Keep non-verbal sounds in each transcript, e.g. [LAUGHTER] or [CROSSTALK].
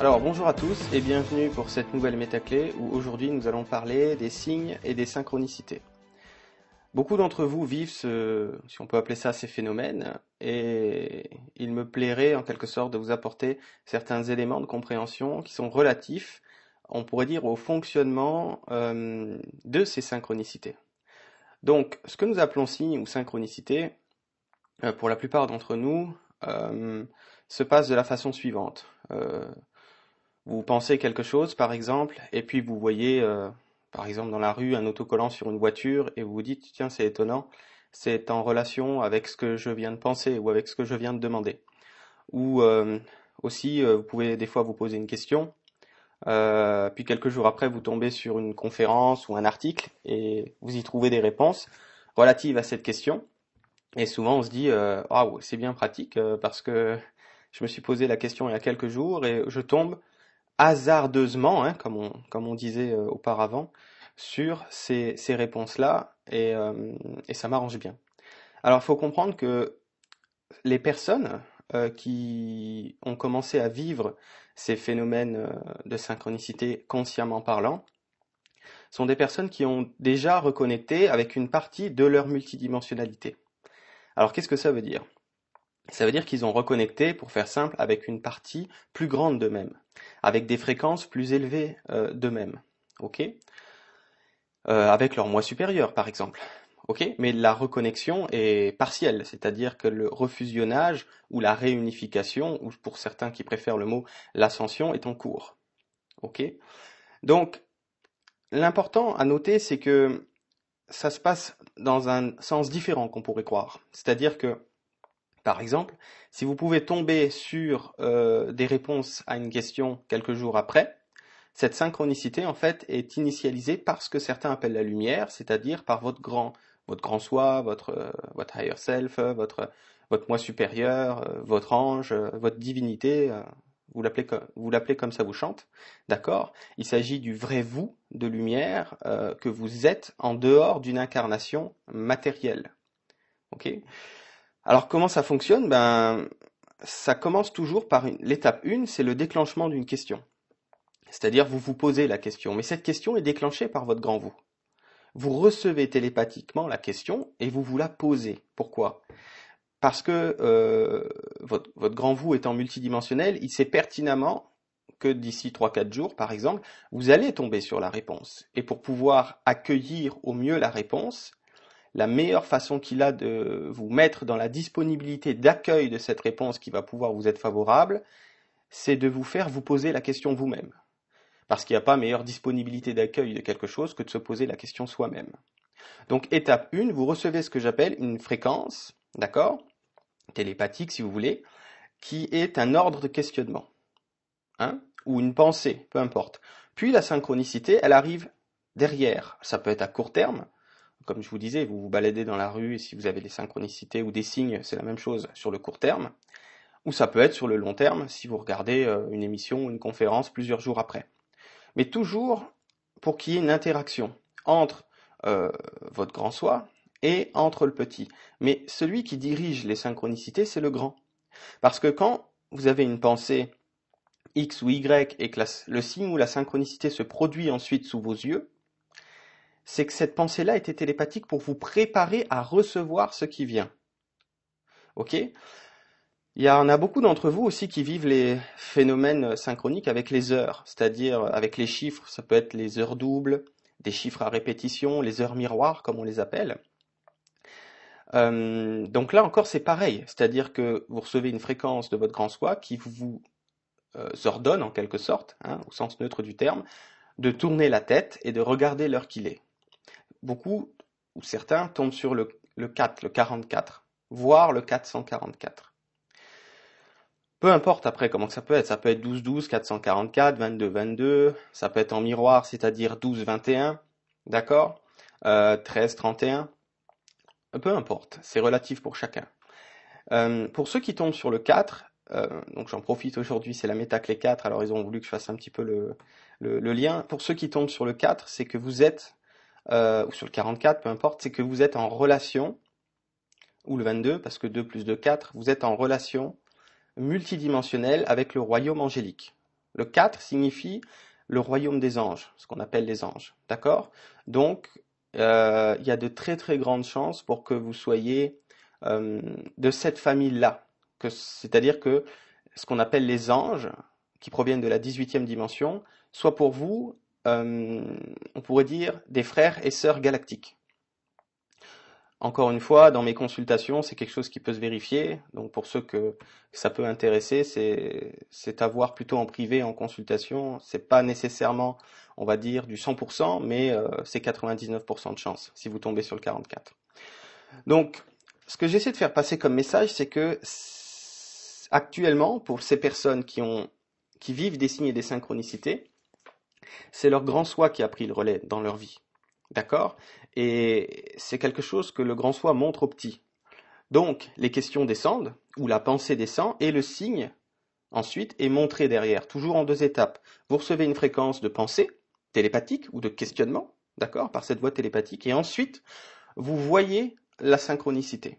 Alors bonjour à tous et bienvenue pour cette nouvelle métaclé où aujourd'hui nous allons parler des signes et des synchronicités. Beaucoup d'entre vous vivent ce, si on peut appeler ça, ces phénomènes et il me plairait en quelque sorte de vous apporter certains éléments de compréhension qui sont relatifs, on pourrait dire, au fonctionnement euh, de ces synchronicités. Donc ce que nous appelons signes ou synchronicité, euh, pour la plupart d'entre nous, euh, se passe de la façon suivante. Vous pensez quelque chose, par exemple, et puis vous voyez, euh, par exemple, dans la rue, un autocollant sur une voiture, et vous vous dites, tiens, c'est étonnant, c'est en relation avec ce que je viens de penser ou avec ce que je viens de demander. Ou euh, aussi, euh, vous pouvez des fois vous poser une question, puis quelques jours après, vous tombez sur une conférence ou un article, et vous y trouvez des réponses relatives à cette question. Et souvent, on se dit, ah, c'est bien pratique, parce que je me suis posé la question il y a quelques jours, et je tombe hasardeusement, hein, comme, on, disait euh, auparavant, sur ces, réponses-là, et, euh, et ça m'arrange bien. Alors il faut comprendre que les personnes euh, qui ont commencé à vivre ces phénomènes de synchronicité consciemment parlant sont des personnes qui ont déjà reconnecté avec une partie de leur multidimensionnalité. Alors qu'est-ce que ça veut dire? Ça veut dire qu'ils ont reconnecté, pour faire simple, avec une partie plus grande d'eux-mêmes, avec des fréquences plus élevées euh, d'eux-mêmes. Ok? Euh, Avec leur moi supérieur, par exemple. Ok? Mais la reconnexion est partielle, c'est-à-dire que le refusionnage ou la réunification, ou pour certains qui préfèrent le mot l'ascension, est en cours. Ok? Donc, l'important à noter, c'est que ça se passe dans un sens différent qu'on pourrait croire. C'est-à-dire que par exemple, si vous pouvez tomber sur euh, des réponses à une question quelques jours après, cette synchronicité en fait est initialisée par ce que certains appellent la lumière, c'est-à-dire par votre grand, votre grand soi, votre, euh, votre higher self, votre, moi supérieur, euh, votre ange, votre divinité, vous l'appelez l'appelez comme ça vous chante, d'accord? Il s'agit du vrai vous de lumière que vous êtes en dehors d'une incarnation matérielle. Ok? Alors comment ça fonctionne? Ben ça commence toujours par l'étape 1, c'est le déclenchement d'une question. C'est-à-dire vous vous posez la question, mais cette question est déclenchée par votre grand vous. Vous recevez télépathiquement la question et vous vous la posez. Pourquoi? Parce que euh, votre, votre grand vous étant multidimensionnel, il sait pertinemment que d'ici 3-4 jours, par exemple, vous allez tomber sur la réponse. Et pour pouvoir accueillir au mieux la réponse, la meilleure façon qu'il a de vous mettre dans la disponibilité d'accueil de cette réponse qui va pouvoir vous être favorable, c'est de vous faire vous poser la question vous-même. Parce qu'il n'y a pas meilleure disponibilité d'accueil de quelque chose que de se poser la question soi-même. Donc étape 1, vous recevez ce que j'appelle une fréquence, d'accord Télépathique si vous voulez, qui est un ordre de questionnement. Hein ou une pensée, peu importe. Puis la synchronicité, elle arrive derrière. Ça peut être à court terme, comme je vous disais, vous vous baladez dans la rue et si vous avez des synchronicités ou des signes, c'est la même chose sur le court terme. Ou ça peut être sur le long terme si vous regardez euh, une émission ou une conférence plusieurs jours après. Mais toujours pour qu'il y ait une interaction entre euh, votre grand soi et entre le petit. Mais celui qui dirige les synchronicités, c'est le grand. Parce que quand vous avez une pensée X ou Y et que le signe ou la synchronicité se produit ensuite sous vos yeux, c'est que cette pensée-là était télépathique pour vous préparer à recevoir ce qui vient. Ok? Il y en a beaucoup d'entre vous aussi qui vivent les phénomènes synchroniques avec les heures, c'est-à-dire avec les chiffres. Ça peut être les heures doubles, des chiffres à répétition, les heures miroirs, comme on les appelle. Euh, donc là encore, c'est pareil, c'est-à-dire que vous recevez une fréquence de votre grand soi qui vous euh, ordonne, en quelque sorte, hein, au sens neutre du terme, de tourner la tête et de regarder l'heure qu'il est beaucoup ou certains tombent sur le, le 4, le 44, voire le 444. Peu importe après comment ça peut être, ça peut être 12 12 444 22 22, ça peut être en miroir, c'est-à-dire 12 21, d'accord? Euh, 13 31. Peu importe, c'est relatif pour chacun. Euh, pour ceux qui tombent sur le 4, euh, donc j'en profite aujourd'hui, c'est la métaclé 4, alors ils ont voulu que je fasse un petit peu le lien. Pour ceux qui tombent sur le 4, c'est que vous êtes euh, ou sur le 44, peu importe, c'est que vous êtes en relation, ou le 22, parce que 2 plus 2, 4, vous êtes en relation multidimensionnelle avec le royaume angélique. Le 4 signifie le royaume des anges, ce qu'on appelle les anges. D'accord? Donc, euh, il y a de très très grandes chances pour que vous soyez euh, de cette famille-là. C'est-à-dire que ce qu'on appelle les anges, qui proviennent de la 18e dimension, soit pour vous, on pourrait dire, des frères et sœurs galactiques. Encore une fois, dans mes consultations, c'est quelque chose qui peut se vérifier. Donc pour ceux que ça peut intéresser, c'est à voir plutôt en privé, en consultation. C'est pas nécessairement, on va dire, du 100%, mais euh, c'est 99% de chance si vous tombez sur le 44. Donc, ce que j'essaie de faire passer comme message, c'est que actuellement, pour ces personnes qui ont qui vivent des signes et des synchronicités, c'est leur grand soi qui a pris le relais dans leur vie. D'accord? Et c'est quelque chose que le grand soi montre au petit. Donc, les questions descendent, ou la pensée descend, et le signe, ensuite, est montré derrière, toujours en deux étapes. Vous recevez une fréquence de pensée, télépathique, ou de questionnement, d'accord, par cette voie télépathique, et ensuite, vous voyez la synchronicité.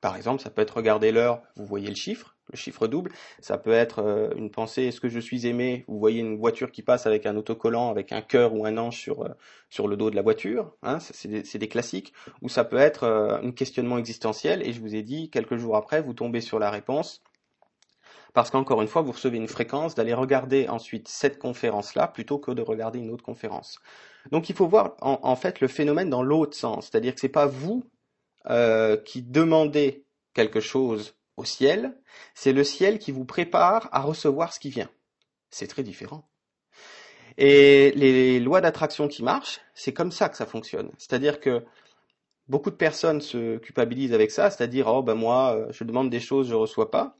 Par exemple, ça peut être regarder l'heure, vous voyez le chiffre, le chiffre double. Ça peut être euh, une pensée, est-ce que je suis aimé? Vous voyez une voiture qui passe avec un autocollant, avec un cœur ou un ange sur, euh, sur le dos de la voiture. Hein, c'est des, classiques. Ou ça peut être euh, un questionnement existentiel. Et je vous ai dit, quelques jours après, vous tombez sur la réponse. Parce qu'encore une fois, vous recevez une fréquence d'aller regarder ensuite cette conférence-là plutôt que de regarder une autre conférence. Donc il faut voir en, en fait le phénomène dans l'autre sens. C'est-à-dire que c'est pas vous qui demandez quelque chose au ciel, c'est le ciel qui vous prépare à recevoir ce qui vient. C'est très différent. Et les lois d'attraction qui marchent, c'est comme ça que ça fonctionne. C'est-à-dire que beaucoup de personnes se culpabilisent avec ça, c'est-à-dire oh ben moi euh, je demande des choses, je reçois pas.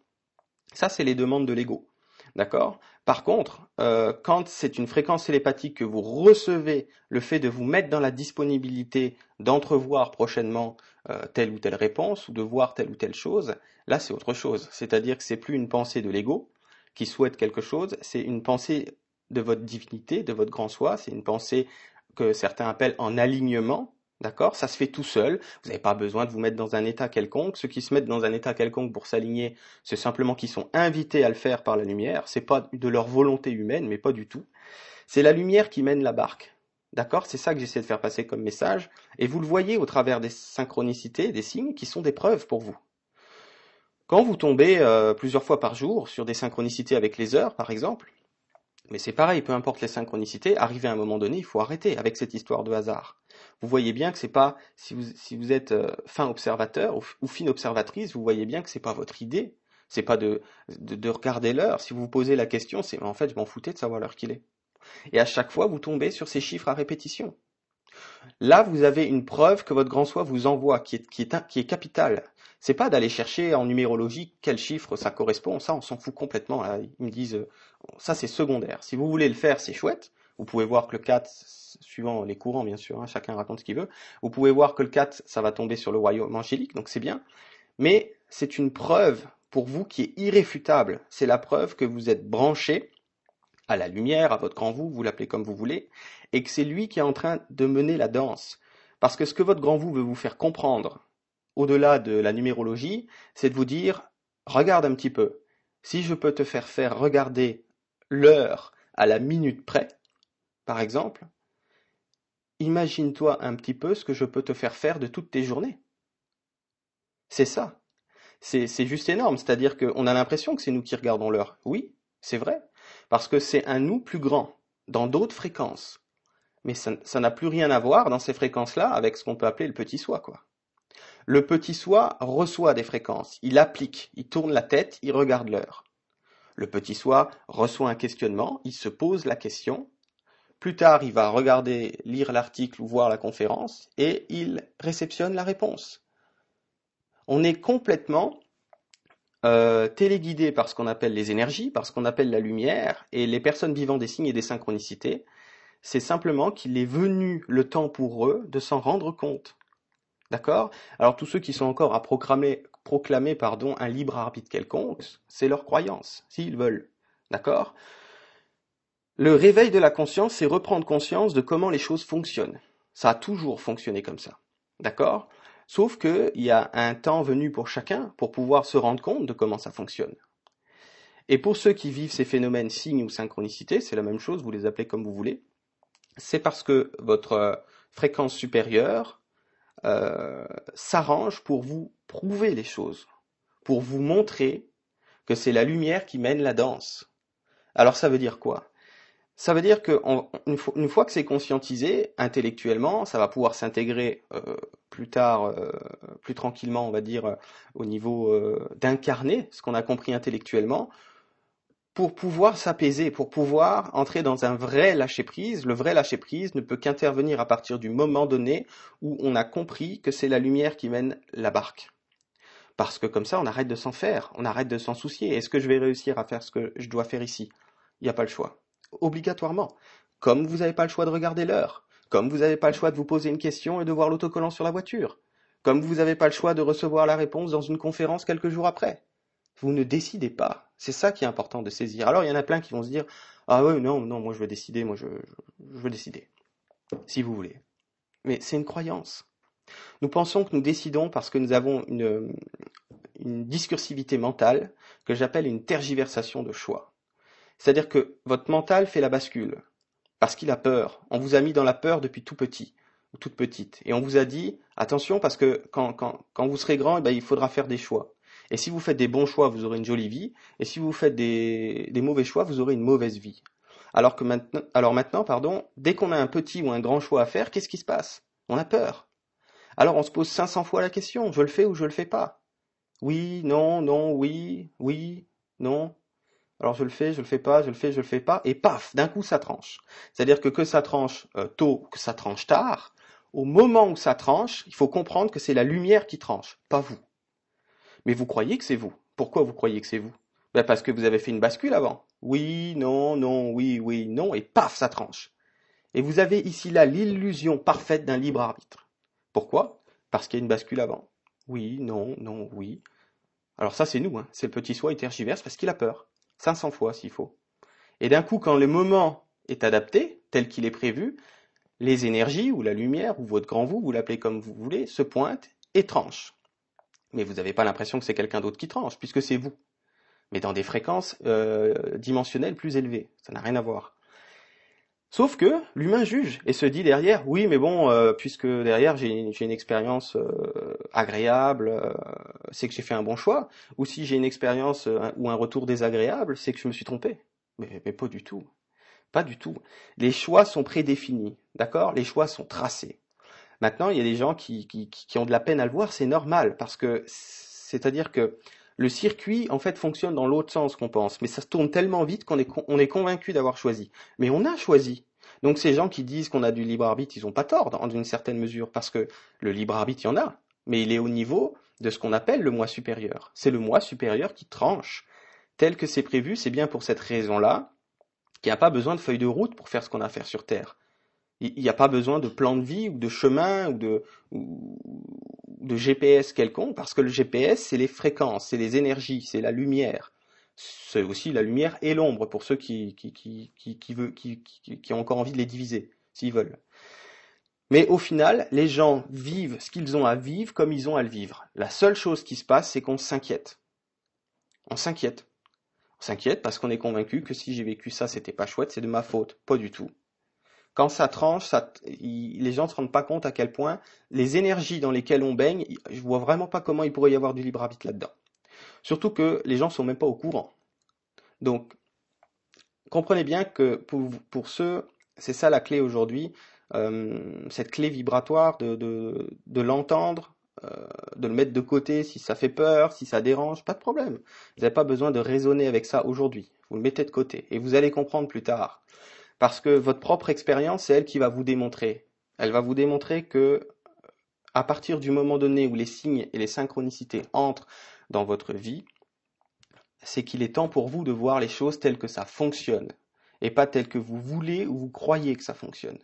Ça c'est les demandes de l'ego. D'accord? Par contre, euh, quand c'est une fréquence télépathique que vous recevez, le fait de vous mettre dans la disponibilité d'entrevoir prochainement euh, telle ou telle réponse ou de voir telle ou telle chose, là c'est autre chose. C'est-à-dire que c'est plus une pensée de l'ego qui souhaite quelque chose, c'est une pensée de votre divinité, de votre grand soi, c'est une pensée que certains appellent en alignement, D'accord? Ça se fait tout seul. Vous n'avez pas besoin de vous mettre dans un état quelconque. Ceux qui se mettent dans un état quelconque pour s'aligner, c'est simplement qu'ils sont invités à le faire par la lumière. C'est pas de leur volonté humaine, mais pas du tout. C'est la lumière qui mène la barque. D'accord? C'est ça que j'essaie de faire passer comme message. Et vous le voyez au travers des synchronicités, des signes qui sont des preuves pour vous. Quand vous tombez euh, plusieurs fois par jour sur des synchronicités avec les heures, par exemple, mais c'est pareil, peu importe les synchronicités, arrivé à un moment donné, il faut arrêter avec cette histoire de hasard vous voyez bien que c'est pas si vous si vous êtes euh, fin observateur ou, fine observatrice, vous voyez bien que c'est pas votre idée. C'est pas de, de, regarder l'heure. Si vous vous posez la question, c'est en fait je m'en foutais de savoir l'heure qu'il est. Et à chaque fois, vous tombez sur ces chiffres à répétition. Là, vous avez une preuve que votre grand soi vous envoie, qui est, qui est, qui est capitale. C'est pas d'aller chercher en numérologie quel chiffre ça correspond. Ça, on s'en fout complètement. Ils me disent, euh, ça c'est secondaire. Si vous voulez le faire, c'est chouette. Vous pouvez voir que le 4, suivant les courants bien sûr, hein, chacun raconte ce qu'il veut, vous pouvez voir que le 4, ça va tomber sur le royaume angélique, donc c'est bien. Mais c'est une preuve pour vous qui est irréfutable. C'est la preuve que vous êtes branché à la lumière, à votre grand vous, vous l'appelez comme vous voulez, et que c'est lui qui est en train de mener la danse. Parce que ce que votre grand vous veut vous faire comprendre, au-delà de la numérologie, c'est de vous dire, regarde un petit peu, si je peux te faire faire regarder l'heure à la minute près, par exemple, imagine-toi un petit peu ce que je peux te faire faire de toutes tes journées. C'est ça. C'est juste énorme. C'est-à-dire qu'on a l'impression que c'est nous qui regardons l'heure. Oui, c'est vrai. Parce que c'est un nous plus grand, dans d'autres fréquences. Mais ça n'a plus rien à voir dans ces fréquences-là avec ce qu'on peut appeler le petit soi. Le petit soi reçoit des fréquences, il applique, il tourne la tête, il regarde l'heure. Le petit soi reçoit un questionnement, il se pose la question, plus tard, il va regarder, lire l'article ou voir la conférence et il réceptionne la réponse. On est complètement euh, téléguidé par ce qu'on appelle les énergies, par ce qu'on appelle la lumière, et les personnes vivant des signes et des synchronicités, c'est simplement qu'il est venu le temps pour eux de s'en rendre compte. D'accord? Alors tous ceux qui sont encore à proclamer, pardon, un libre arbitre quelconque, c'est leur croyance, s'ils veulent. D'accord? Le réveil de la conscience, c'est reprendre conscience de comment les choses fonctionnent. Ça a toujours fonctionné comme ça. D'accord? Sauf qu'il y a un temps venu pour chacun pour pouvoir se rendre compte de comment ça fonctionne. Et pour ceux qui vivent ces phénomènes signes ou synchronicité, c'est la même chose, vous les appelez comme vous voulez, c'est parce que votre euh, fréquence supérieure euh, s'arrange pour vous prouver les choses, pour vous montrer que c'est la lumière qui mène la danse. Alors ça veut dire quoi? Ça veut dire qu'une fois que c'est conscientisé intellectuellement, ça va pouvoir s'intégrer euh, plus tard, plus tranquillement, on va dire, au niveau d'incarner ce qu'on a compris intellectuellement, pour pouvoir s'apaiser, pour pouvoir entrer dans un vrai lâcher-prise. Le vrai lâcher-prise ne peut qu'intervenir à partir du moment donné où on a compris que c'est la lumière qui mène la barque. Parce que comme ça, on arrête de s'en faire, on arrête de s'en soucier. Est-ce que je vais réussir à faire ce que je dois faire ici? Il n'y a pas le choix. Obligatoirement. Comme vous n'avez pas le choix de regarder l'heure, comme vous n'avez pas le choix de vous poser une question et de voir l'autocollant sur la voiture, comme vous n'avez pas le choix de recevoir la réponse dans une conférence quelques jours après. Vous ne décidez pas. C'est ça qui est important de saisir. Alors il y en a plein qui vont se dire Ah oui, non, non, moi je veux décider, moi je, veux décider. Si vous voulez. Mais c'est une croyance. Nous pensons que nous décidons parce que nous avons une, une discursivité mentale que j'appelle une tergiversation de choix. C'est-à-dire que votre mental fait la bascule parce qu'il a peur. On vous a mis dans la peur depuis tout petit ou toute petite. Et on vous a dit, attention, parce que quand, vous serez grand, eh ben, il faudra faire des choix. Et si vous faites des bons choix, vous aurez une jolie vie. Et si vous faites des, mauvais choix, vous aurez une mauvaise vie. Alors maintenant, alors maintenant, pardon, dès qu'on a un petit ou un grand choix à faire, qu'est-ce qui se passe? On a peur. Alors on se pose 500 fois la question, je le fais ou je le fais pas? Oui, non, non, oui, oui, non. Alors je le fais, je le fais pas, je le fais, je le fais pas, et paf, d'un coup ça tranche. C'est-à-dire que que ça tranche euh, tôt, que ça tranche tard, au moment où ça tranche, il faut comprendre que c'est la lumière qui tranche, pas vous. Mais vous croyez que c'est vous. Pourquoi vous croyez que c'est vous? Ben Parce que vous avez fait une bascule avant. Oui, non, non, oui, oui, non, et paf, ça tranche. Et vous avez ici là l'illusion parfaite d'un libre arbitre. Pourquoi? Parce qu'il y a une bascule avant. Oui, non, non, oui. Alors ça c'est nous, hein. c'est le petit soi, il tergiverse parce qu'il a peur. 500 fois s'il faut. Et d'un coup, quand le moment est adapté, tel qu'il est prévu, les énergies, ou la lumière, ou votre grand vous, vous l'appelez comme vous voulez, se pointent et tranchent. Mais vous n'avez pas l'impression que c'est quelqu'un d'autre qui tranche, puisque c'est vous. Mais dans des fréquences euh, dimensionnelles plus élevées. Ça n'a rien à voir. Sauf que l'humain juge et se dit derrière, oui, mais bon, euh, puisque derrière j'ai une expérience euh, agréable, c'est que j'ai fait un bon choix. Ou si j'ai une expérience ou un retour désagréable, c'est que je me suis trompé. Mais, mais pas du tout. Pas du tout. Les choix sont prédéfinis, d'accord? Les choix sont tracés. Maintenant, il y a des gens qui, ont de la peine à le voir, c'est normal, parce que c'est-à-dire que le circuit, en fait, fonctionne dans l'autre sens qu'on pense, mais ça se tourne tellement vite qu'on est, on est convaincu d'avoir choisi. Mais on a choisi. Donc ces gens qui disent qu'on a du libre arbitre, ils n'ont pas tort, dans une certaine mesure, parce que le libre arbitre, il y en a, mais il est au niveau de ce qu'on appelle le moi supérieur. C'est le moi supérieur qui tranche. Tel que c'est prévu, c'est bien pour cette raison-là qu'il n'y a pas besoin de feuille de route pour faire ce qu'on a à faire sur Terre. Il n'y a pas besoin de plan de vie ou de chemin ou de, GPS quelconque, parce que le GPS, c'est les fréquences, c'est les énergies, c'est la lumière. C'est aussi la lumière et l'ombre pour ceux qui, qui, qui, qui, veut, qui, qui ont encore envie de les diviser, s'ils veulent. Mais au final, les gens vivent ce qu'ils ont à vivre comme ils ont à le vivre. La seule chose qui se passe, c'est qu'on s'inquiète. On s'inquiète. On s'inquiète parce qu'on est convaincu que si j'ai vécu ça, c'était pas chouette, c'est de ma faute. Pas du tout quand ça tranche, les gens ne se rendent pas compte à quel point les énergies dans lesquelles on baigne, je vois vraiment pas comment il pourrait y avoir du libre arbitre là-dedans. Surtout que les gens sont même pas au courant. Donc, comprenez bien que pour, ceux, c'est ça la clé aujourd'hui, cette clé vibratoire de, l'entendre, euh, de le mettre de côté si ça fait peur, si ça dérange, pas de problème. Vous n'avez pas besoin de raisonner avec ça aujourd'hui. Vous le mettez de côté et vous allez comprendre plus tard parce que votre propre expérience, c'est elle qui va vous démontrer. Elle va vous démontrer que à partir du moment donné où les signes et les synchronicités entrent dans votre vie, c'est qu'il est temps pour vous de voir les choses telles que ça fonctionne et pas telles que vous voulez ou vous croyez que ça fonctionne.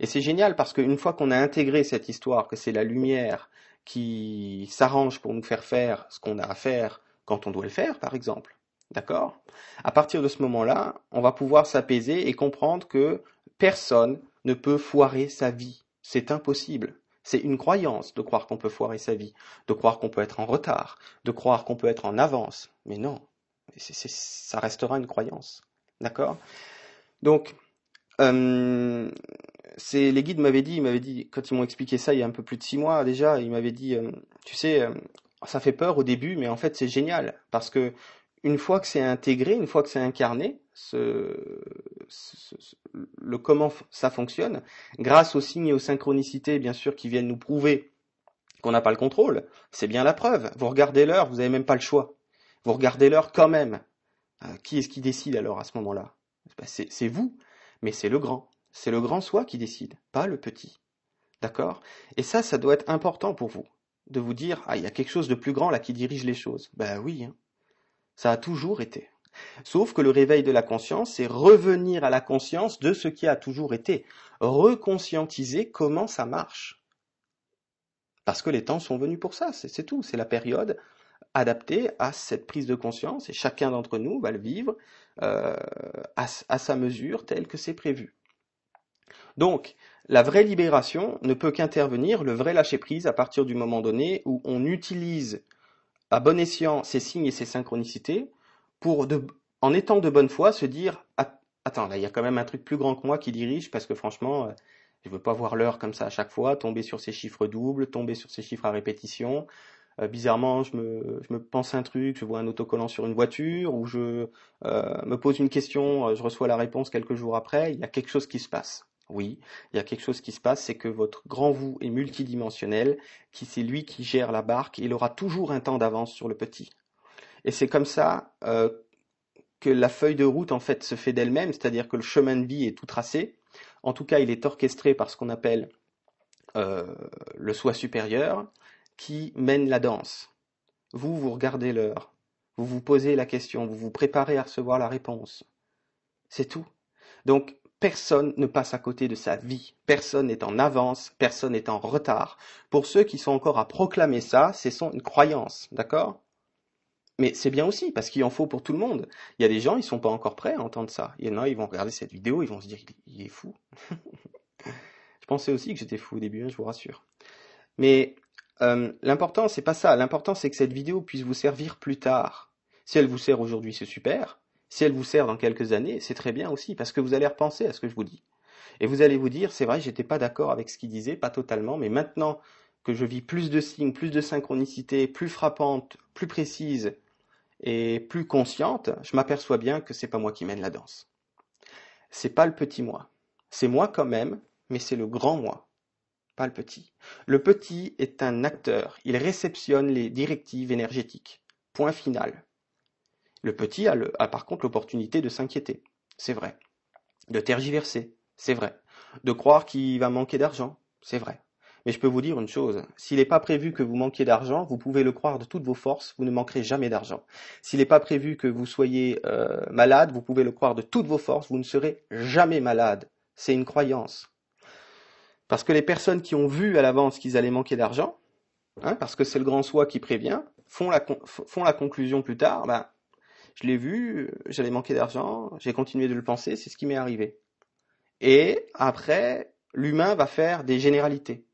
Et c'est génial parce qu'une fois qu'on a intégré cette histoire, que c'est la lumière qui s'arrange pour nous faire faire ce qu'on a à faire quand on doit le faire, par exemple, D'accord? À partir de ce moment-là, on va pouvoir s'apaiser et comprendre que personne ne peut foirer sa vie. C'est impossible. C'est une croyance de croire qu'on peut foirer sa vie, de croire qu'on peut être en retard, de croire qu'on peut être en avance. Mais non, ça restera une croyance. D'accord? Donc, euh, les guides m'avaient dit, ils dit quand ils m'ont expliqué ça il y a un peu plus de six mois déjà, ils m'avaient dit, euh, tu sais, euh, ça fait peur au début, mais en fait c'est génial parce que une fois que c'est intégré, une fois que c'est incarné, le comment ça fonctionne, grâce aux signes et aux synchronicités bien sûr qui viennent nous prouver qu'on n'a pas le contrôle, c'est bien la preuve. Vous regardez l'heure, vous n'avez même pas le choix. Vous regardez l'heure quand même. qui est-ce qui décide alors à ce moment-là? Ben, C'est vous, mais c'est le grand. C'est le grand soi qui décide, pas le petit. D'accord? Et ça, ça doit être important pour vous, de vous dire, ah, il y a quelque chose de plus grand là qui dirige les choses. Ben oui, hein. ça a toujours été. Sauf que le réveil de la conscience, c'est revenir à la conscience de ce qui a toujours été, reconscientiser comment ça marche. Parce que les temps sont venus pour ça, c'est tout, c'est la période adaptée à cette prise de conscience, et chacun d'entre nous va le vivre euh, à, à sa mesure telle que c'est prévu. Donc, la vraie libération ne peut qu'intervenir, le vrai lâcher-prise, à partir du moment donné où on utilise à bon escient ces signes et ces synchronicités pour, en étant de bonne foi, se dire Attends, là, il y a quand même un truc plus grand que moi qui dirige parce que franchement, euh, je ne veux pas voir l'heure comme ça à chaque fois, tomber sur ces chiffres doubles, tomber sur ces chiffres à répétition. Euh, bizarrement, je me, je me pense un truc, je vois un autocollant sur une voiture, ou je euh, me pose une question, je reçois la réponse quelques jours après, il y a quelque chose qui se passe. Oui, il y a quelque chose qui se passe, c'est que votre grand vous est multidimensionnel, qui c'est lui qui gère la barque, il aura toujours un temps d'avance sur le petit. Et c'est comme ça euh, que la feuille de route en fait se fait d'elle-même, c'est-à-dire que le chemin de vie est tout tracé. En tout cas, il est orchestré par ce qu'on appelle euh, le soi supérieur, qui mène la danse. Vous, vous regardez l'heure, vous vous posez la question, vous vous préparez à recevoir la réponse. C'est tout. Donc, Personne ne passe à côté de sa vie. Personne n'est en avance, personne n'est en retard. Pour ceux qui sont encore à proclamer ça, c'est une croyance, d'accord? Mais c'est bien aussi, parce qu'il en faut pour tout le monde. Il y a des gens, ils sont pas encore prêts à entendre ça. Il y en a, ils vont regarder cette vidéo, ils vont se dire, il est fou. [LAUGHS] je pensais aussi que j'étais fou au début, hein, je vous rassure. Mais euh, l'important, c'est pas ça. L'important, c'est que cette vidéo puisse vous servir plus tard. Si elle vous sert aujourd'hui, c'est super. Si elle vous sert dans quelques années, c'est très bien aussi, parce que vous allez repenser à ce que je vous dis. Et vous allez vous dire, c'est vrai, j'étais pas d'accord avec ce qu'il disait, pas totalement, mais maintenant que je vis plus de signes, plus de synchronicité, plus frappante, plus précise et plus consciente, je m'aperçois bien que c'est pas moi qui mène la danse. C'est pas le petit moi. C'est moi quand même, mais c'est le grand moi, pas le petit. Le petit est un acteur, il réceptionne les directives énergétiques. Point final. Le petit a, par contre l'opportunité de s'inquiéter, c'est vrai. De tergiverser, c'est vrai. De croire qu'il va manquer d'argent, c'est vrai. Mais je peux vous dire une chose, s'il n'est pas prévu que vous manquiez d'argent, vous pouvez le croire de toutes vos forces, vous ne manquerez jamais d'argent. S'il n'est pas prévu que vous soyez euh, malade, vous pouvez le croire de toutes vos forces, vous ne serez jamais malade. C'est une croyance. Parce que les personnes qui ont vu à l'avance qu'ils allaient manquer d'argent, hein, parce que c'est le grand soi qui prévient, font la, font la conclusion plus tard, ben, je l'ai vu, j'allais manquer d'argent, j'ai continué de le penser, c'est ce qui m'est arrivé. Et après, l'humain va faire des généralités.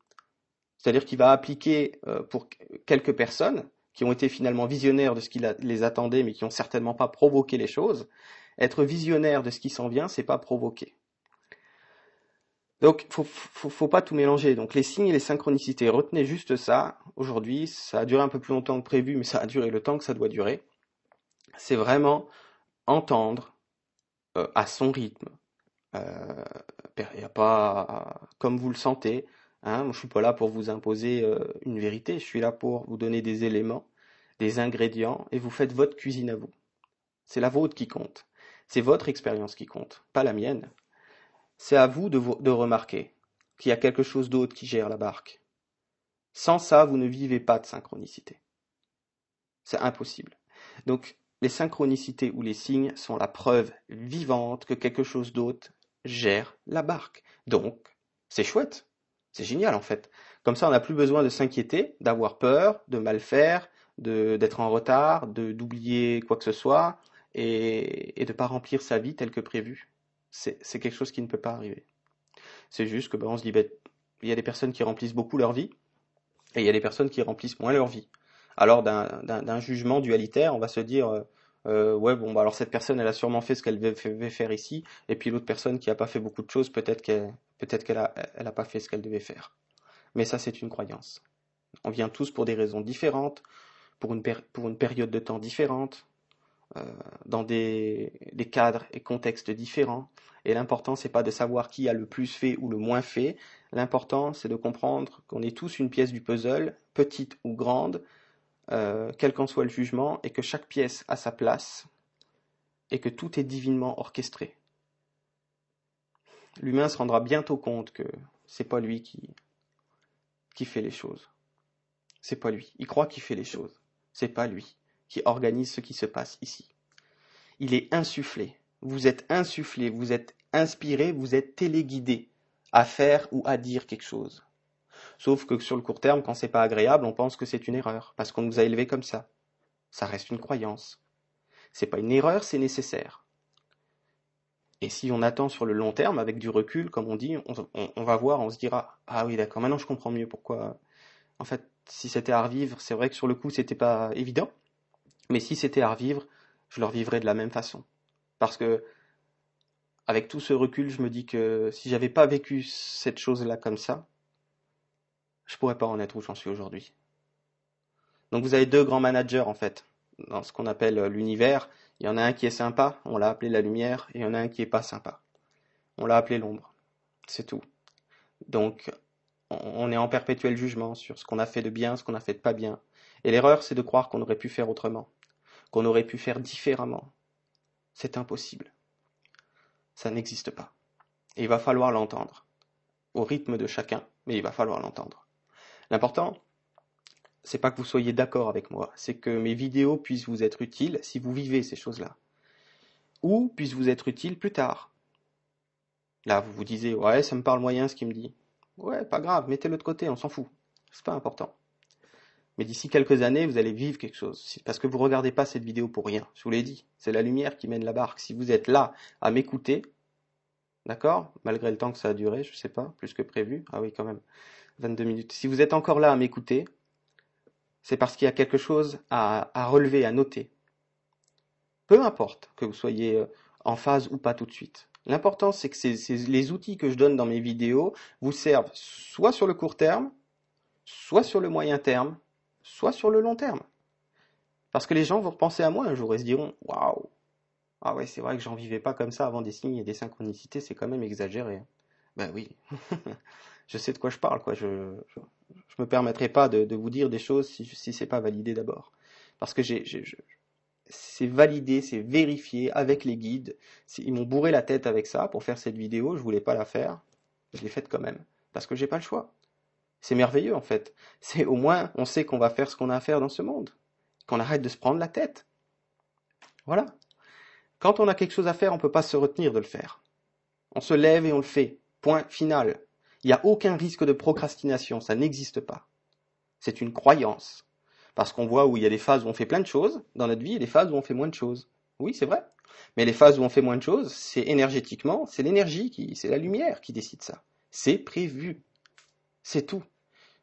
C'est-à-dire qu'il va appliquer euh, pour quelques personnes qui ont été finalement visionnaires de ce qui les attendait, mais qui n'ont certainement pas provoqué les choses. Être visionnaire de ce qui s'en vient, c'est pas provoquer. Donc, faut, faut, faut pas tout mélanger. Donc, les signes et les synchronicités, retenez juste ça. Aujourd'hui, ça a duré un peu plus longtemps que prévu, mais ça a duré le temps que ça doit durer c'est vraiment entendre euh, à son rythme. Euh, il a pas comme vous le sentez. Hein, je suis pas là pour vous imposer euh, une vérité. Je suis là pour vous donner des éléments, des ingrédients, et vous faites votre cuisine à vous. C'est la vôtre qui compte. C'est votre expérience qui compte, pas la mienne. C'est à vous de, vous, de remarquer qu'il y a quelque chose d'autre qui gère la barque. Sans ça, vous ne vivez pas de synchronicité. C'est impossible. Donc, les synchronicités ou les signes sont la preuve vivante que quelque chose d'autre gère la barque. Donc, c'est chouette. C'est génial en fait. Comme ça, on n'a plus besoin de s'inquiéter, d'avoir peur, de mal faire, d'être en retard, d'oublier quoi que ce soit et, de ne pas remplir sa vie telle que prévu. C'est quelque chose qui ne peut pas arriver. C'est juste que ben, on se dit, ben, il y a des personnes qui remplissent beaucoup leur vie et il y a des personnes qui remplissent moins leur vie. Alors d'un jugement dualitaire, on va se dire, euh, ouais, bon, bah alors cette personne, elle a sûrement fait ce qu'elle devait faire ici, et puis l'autre personne qui n'a pas fait beaucoup de choses, peut-être qu'elle peut-être qu'elle a, elle a pas fait ce qu'elle devait faire. Mais ça, c'est une croyance. On vient tous pour des raisons différentes, pour une, pour une période de temps différente, euh, dans des, des, cadres et contextes différents. Et l'important, c'est pas de savoir qui a le plus fait ou le moins fait. L'important, c'est de comprendre qu'on est tous une pièce du puzzle, petite ou grande, euh, quel qu'en soit le jugement, et que chaque pièce a sa place, et que tout est divinement orchestré. L'humain se rendra bientôt compte que c'est pas lui qui, qui fait les choses. C'est pas lui. Il croit qu'il fait les choses. C'est pas lui qui organise ce qui se passe ici. Il est insufflé. Vous êtes insufflé, vous êtes inspiré, vous êtes téléguidé à faire ou à dire quelque chose. Sauf que sur le court terme, quand c'est pas agréable, on pense que c'est une erreur, parce qu'on nous a élevés comme ça. Ça reste une croyance. C'est pas une erreur, c'est nécessaire. Et si on attend sur le long terme, avec du recul, comme on dit, on, va voir, on se dira Ah oui, d'accord, maintenant je comprends mieux pourquoi. En fait, si c'était à revivre, c'est vrai que sur le coup, c'était pas évident. Mais si c'était à revivre, je le revivrais de la même façon. Parce que, avec tout ce recul, je me dis que si j'avais pas vécu cette chose-là comme ça, je pourrais pas en être où j'en suis aujourd'hui. Donc vous avez deux grands managers en fait, dans ce qu'on appelle l'univers. Il y en a un qui est sympa, on l'a appelé la lumière, et il y en a un qui est pas sympa. On l'a appelé l'ombre. C'est tout. Donc on est en perpétuel jugement sur ce qu'on a fait de bien, ce qu'on a fait de pas bien. Et l'erreur, c'est de croire qu'on aurait pu faire autrement, qu'on aurait pu faire différemment. C'est impossible. Ça n'existe pas. Et il va falloir l'entendre. Au rythme de chacun, mais il va falloir l'entendre. L'important, c'est pas que vous soyez d'accord avec moi, c'est que mes vidéos puissent vous être utiles si vous vivez ces choses-là. Ou puissent vous être utiles plus tard. Là, vous vous disiez, ouais, ça me parle moyen ce qu'il me dit. Ouais, pas grave, mettez-le de côté, on s'en fout. C'est pas important. Mais d'ici quelques années, vous allez vivre quelque chose. Parce que vous regardez pas cette vidéo pour rien. Je vous l'ai dit. C'est la lumière qui mène la barque. Si vous êtes là à m'écouter, d'accord? Malgré le temps que ça a duré, je sais pas, plus que prévu. Ah oui, quand même. 22 minutes. Si vous êtes encore là à m'écouter, c'est parce qu'il y a quelque chose à, relever, à noter. Peu importe que vous soyez euh, en phase ou pas tout de suite. L'important, c'est que les outils que je donne dans mes vidéos vous servent soit sur le court terme, soit sur le moyen terme, soit sur le long terme. Parce que les gens vont repenser à moi un jour et se diront Waouh Ah ouais, c'est vrai que j'en vivais pas comme ça avant des signes et des synchronicités, c'est quand même exagéré. Ben oui. [LAUGHS] je sais de quoi je parle, quoi. Je, ne me permettrai pas de, vous dire des choses si, si c'est pas validé d'abord. Parce que j'ai, c'est validé, c'est vérifié avec les guides. Ils m'ont bourré la tête avec ça pour faire cette vidéo. Je voulais pas la faire. Je l'ai faite quand même. Parce que j'ai pas le choix. C'est merveilleux, en fait. C'est au moins, on sait qu'on va faire ce qu'on a à faire dans ce monde. Qu'on arrête de se prendre la tête. Voilà. Quand on a quelque chose à faire, on ne peut pas se retenir de le faire. On se lève et on le fait. Point final. Il n'y a aucun risque de procrastination, ça n'existe pas. C'est une croyance. Parce qu'on voit où il y a des phases où on fait plein de choses dans notre vie et des phases où on fait moins de choses. Oui, c'est vrai. Mais les phases où on fait moins de choses, c'est énergétiquement, c'est l'énergie qui, c'est la lumière qui décide ça. C'est prévu. C'est tout.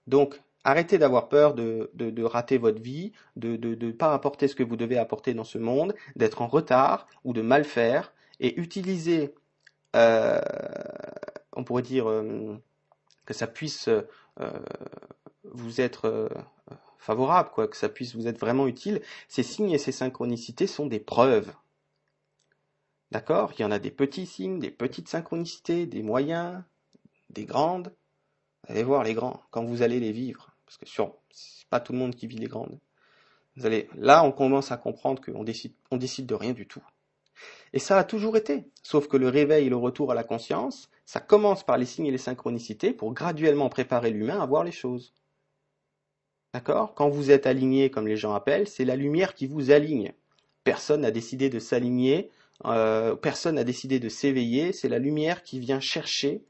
Donc, arrêtez d'avoir peur de, rater votre vie, de ne pas apporter ce que vous devez apporter dans ce monde, d'être en retard ou de mal faire, et utilisez, euh, on pourrait dire, euh, que ça puisse euh, vous être euh, favorable, quoi, que ça puisse vous être vraiment utile, ces signes et ces synchronicités sont des preuves. D'accord? Il y en a des petits signes, des petites synchronicités, des moyens, des grandes. Allez voir les grands quand vous allez les vivre, parce que sur, c'est pas tout le monde qui vit les grandes. Vous allez, là, on commence à comprendre qu'on décide, on décide de rien du tout. Et ça a toujours été. Sauf que le réveil et le retour à la conscience, ça commence par les signes et les synchronicités pour graduellement préparer l'humain à voir les choses. D'accord? Quand vous êtes aligné, comme les gens appellent, c'est la lumière qui vous aligne. Personne n'a décidé de s'aligner, euh, personne n'a décidé de s'éveiller, c'est la lumière qui vient chercher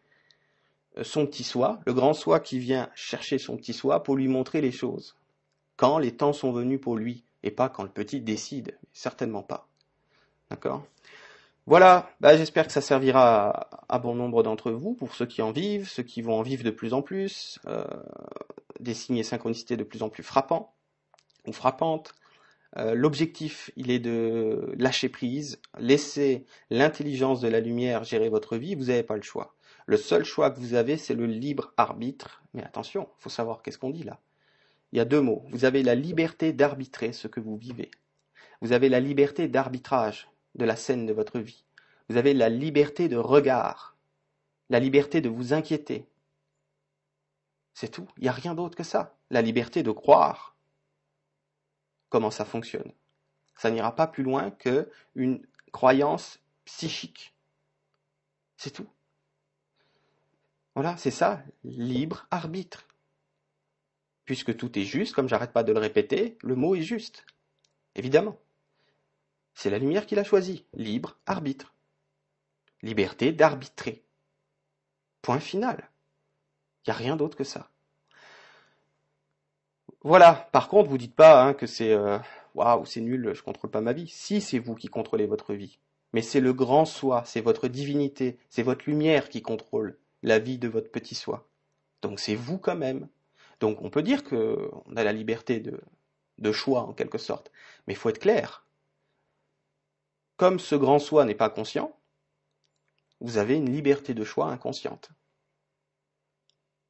euh, son petit soi, le grand soi qui vient chercher son petit soi pour lui montrer les choses. Quand les temps sont venus pour lui, et pas quand le petit décide, certainement pas. D'accord? Voilà, bah, j'espère que ça servira à, bon nombre d'entre vous, pour ceux qui en vivent, ceux qui vont en vivre de plus en plus, euh, des signes et synchronicités de plus en plus frappants ou frappantes. Euh, l'objectif, il est de lâcher prise, laisser l'intelligence de la lumière gérer votre vie, vous n'avez pas le choix. Le seul choix que vous avez, c'est le libre arbitre. Mais attention, il faut savoir qu'est-ce qu'on dit là. Il y a deux mots. Vous avez la liberté d'arbitrer ce que vous vivez. Vous avez la liberté d'arbitrage de la scène de votre vie. Vous avez la liberté de regard, la liberté de vous inquiéter. C'est tout. Il n'y a rien d'autre que ça. La liberté de croire comment ça fonctionne. Ça n'ira pas plus loin qu'une croyance psychique. C'est tout. Voilà, c'est ça, libre arbitre. Puisque tout est juste, comme j'arrête pas de le répéter, le mot est juste. Évidemment. C'est la lumière qui l'a choisi. Libre arbitre. Liberté d'arbitrer. Point final. Il n'y a rien d'autre que ça. Voilà. Par contre, vous dites pas hein, que c'est euh, waouh, c'est nul, je contrôle pas ma vie. Si, c'est vous qui contrôlez votre vie. Mais c'est le grand soi, c'est votre divinité, c'est votre lumière qui contrôle la vie de votre petit soi. Donc c'est vous quand même. Donc on peut dire qu'on a la liberté de, de choix en quelque sorte. Mais il faut être clair. Comme ce grand soi n'est pas conscient, vous avez une liberté de choix inconsciente.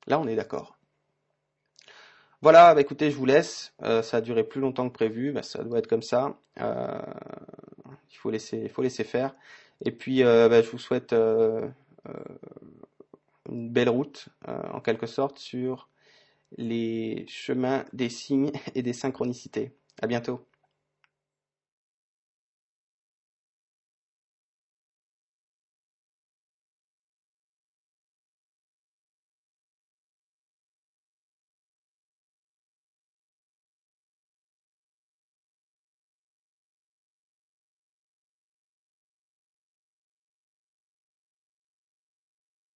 Là, on est d'accord. Voilà, bah, écoutez, je vous laisse. Euh, ça a duré plus longtemps que prévu. Bah, ça doit être comme ça. Euh, il faut laisser, faire. Et puis, euh, bah, je vous souhaite une belle route, en quelque sorte, sur les chemins des signes et des synchronicités. À bientôt.